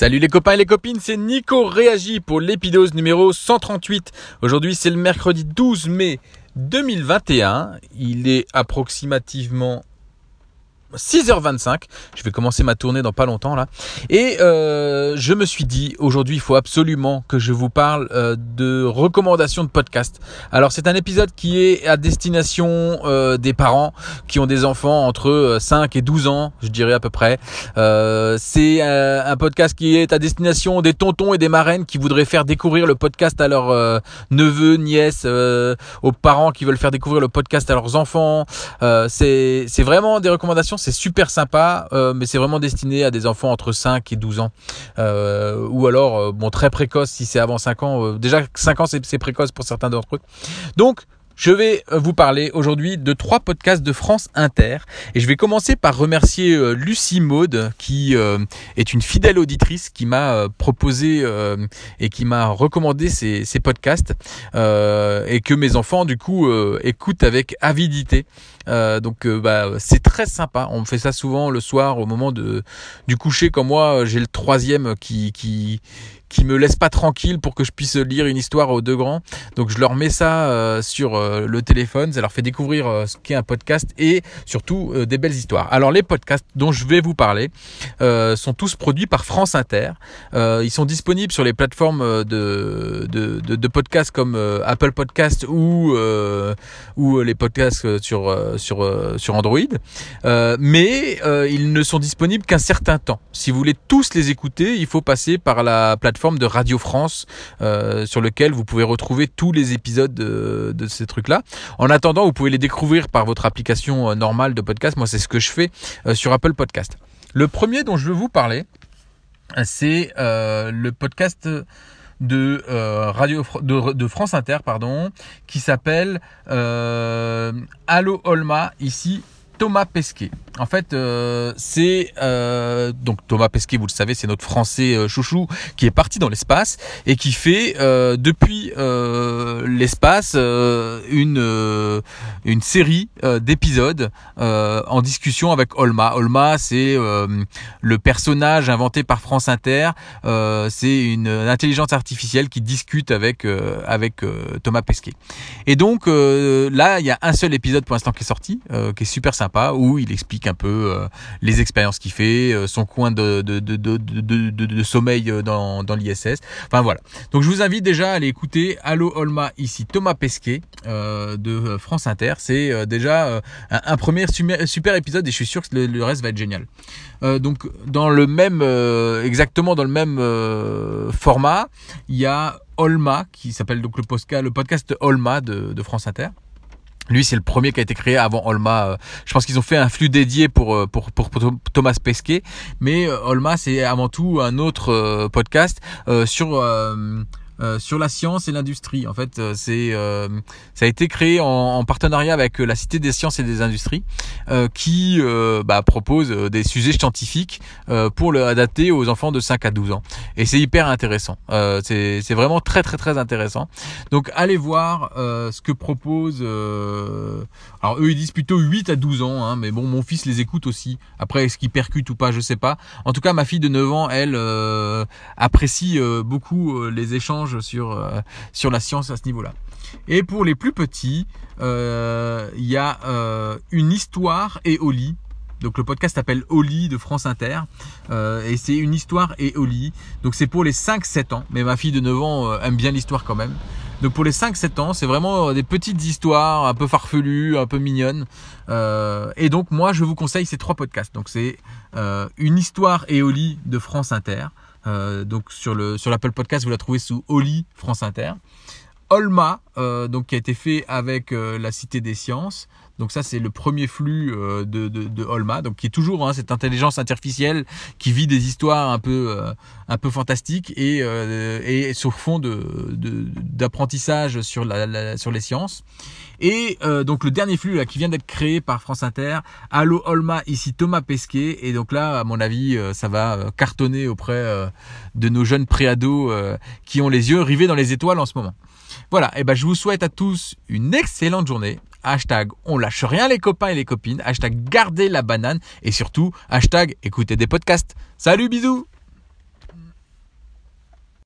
Salut les copains et les copines, c'est Nico Réagi pour l'épidose numéro 138. Aujourd'hui c'est le mercredi 12 mai 2021. Il est approximativement 6h25. Je vais commencer ma tournée dans pas longtemps là. Et euh, je me suis dit aujourd'hui il faut absolument que je vous parle euh, de recommandations de podcast. Alors c'est un épisode qui est à destination euh, des parents qui ont des enfants entre 5 et 12 ans, je dirais à peu près. c'est un podcast qui est à destination des tontons et des marraines qui voudraient faire découvrir le podcast à leurs neveux, nièces, aux parents qui veulent faire découvrir le podcast à leurs enfants. c'est vraiment des recommandations c'est super sympa, euh, mais c'est vraiment destiné à des enfants entre 5 et 12 ans. Euh, ou alors, euh, bon, très précoce si c'est avant 5 ans. déjà, 5 ans, c'est précoce pour certains d'entre eux. Donc, je vais vous parler aujourd'hui de trois podcasts de France Inter et je vais commencer par remercier Lucie Maude qui est une fidèle auditrice qui m'a proposé et qui m'a recommandé ces, podcasts et que mes enfants du coup écoutent avec avidité. Donc bah, c'est très sympa. On me fait ça souvent le soir au moment de du coucher. Comme moi, j'ai le troisième qui qui qui me laisse pas tranquille pour que je puisse lire une histoire aux deux grands. Donc je leur mets ça euh, sur euh, le téléphone, ça leur fait découvrir euh, ce qu'est un podcast et surtout des belles histoires. Alors les podcasts dont je vais vous parler sont tous produits par France Inter. ils sont disponibles sur les plateformes de, de, de, de podcasts comme Apple Podcast ou, ou les podcasts sur, sur, sur Android. mais ils ne sont disponibles qu'un certain temps. Si vous voulez tous les écouter, il faut passer par la plateforme forme de Radio France euh, sur lequel vous pouvez retrouver tous les épisodes de, ces trucs-là. En attendant, vous pouvez les découvrir par votre application euh, normale de podcast. Moi, c'est ce que je fais euh, sur Apple Podcast. Le premier dont je veux vous parler, c'est le podcast de radio de, France Inter pardon qui s'appelle Allo Olma ici Thomas Pesquet. En fait, euh, c'est euh, donc Thomas Pesquet, vous le savez, c'est notre Français euh, chouchou qui est parti dans l'espace et qui fait depuis l'espace une une série d'épisodes en discussion avec Olma. Olma, c'est le personnage inventé par France Inter. c'est une, intelligence artificielle qui discute avec avec Thomas Pesquet. Et donc là, il y a un seul épisode pour l'instant qui est sorti, qui est super sympa, où il explique un peu euh, les expériences qu'il fait, euh, son coin de, sommeil euh, dans, l'ISS. Enfin voilà. Donc je vous invite déjà à aller écouter Allo Olma ici Thomas Pesquet de France Inter. C'est déjà un, premier super épisode et je suis sûr que le, reste va être génial. donc dans le même exactement dans le même format, il y a Olma qui s'appelle donc le podcast, Olma de France Inter. Lui, c'est le premier qui a été créé avant Olma. Euh, je pense qu'ils ont fait un flux dédié pour, euh, pour, pour, Thomas Pesquet. Mais euh, Olma, c'est avant tout un autre podcast sur euh, sur la science et l'industrie. En fait, euh, c'est euh, ça a été créé en, partenariat avec la Cité des sciences et des industries, qui bah, propose des sujets scientifiques pour le adapter aux enfants de 5 à 12 ans. Et c'est hyper intéressant. c'est vraiment très très très intéressant. Donc allez voir ce que propose. alors eux ils disent plutôt 8 à 12 ans, hein, mais bon mon fils les écoute aussi. Après est-ce qu'il percute ou pas, je sais pas. En tout cas ma fille de 9 ans, elle apprécie beaucoup les échanges sur, euh, sur la science à ce niveau-là. Et pour les plus petits, euh, il y a euh, une histoire et lit. Donc le podcast s'appelle Oli de France Inter et c'est une histoire et Oli. Donc c'est pour les 5-7 ans, mais ma fille de 9 ans aime bien l'histoire quand même. Donc pour les 5-7 ans, c'est vraiment des petites histoires un peu farfelues, un peu mignonnes. et donc moi je vous conseille ces trois podcasts. Donc c'est une histoire et de France Inter. Euh, donc sur le sur l'Apple Podcast, vous la trouvez sous Oli France Inter. Olma, euh, donc qui a été fait avec euh, la Cité des Sciences. Donc ça c'est le premier flux de, de, de, Olma, donc qui est toujours hein, cette intelligence artificielle qui vit des histoires un peu un peu fantastiques et et sur fond d'apprentissage sur la, sur les sciences. Et euh, donc le dernier flux là qui vient d'être créé par France Inter, Allo Olma ici Thomas Pesquet et donc là à mon avis euh, ça va euh, cartonner auprès de nos jeunes préados qui ont les yeux rivés dans les étoiles en ce moment. Voilà, et ben je vous souhaite à tous une excellente journée. Hashtag on lâche rien les copains et les copines. Hashtag gardez la banane et surtout hashtag écoutez des podcasts. Salut bisous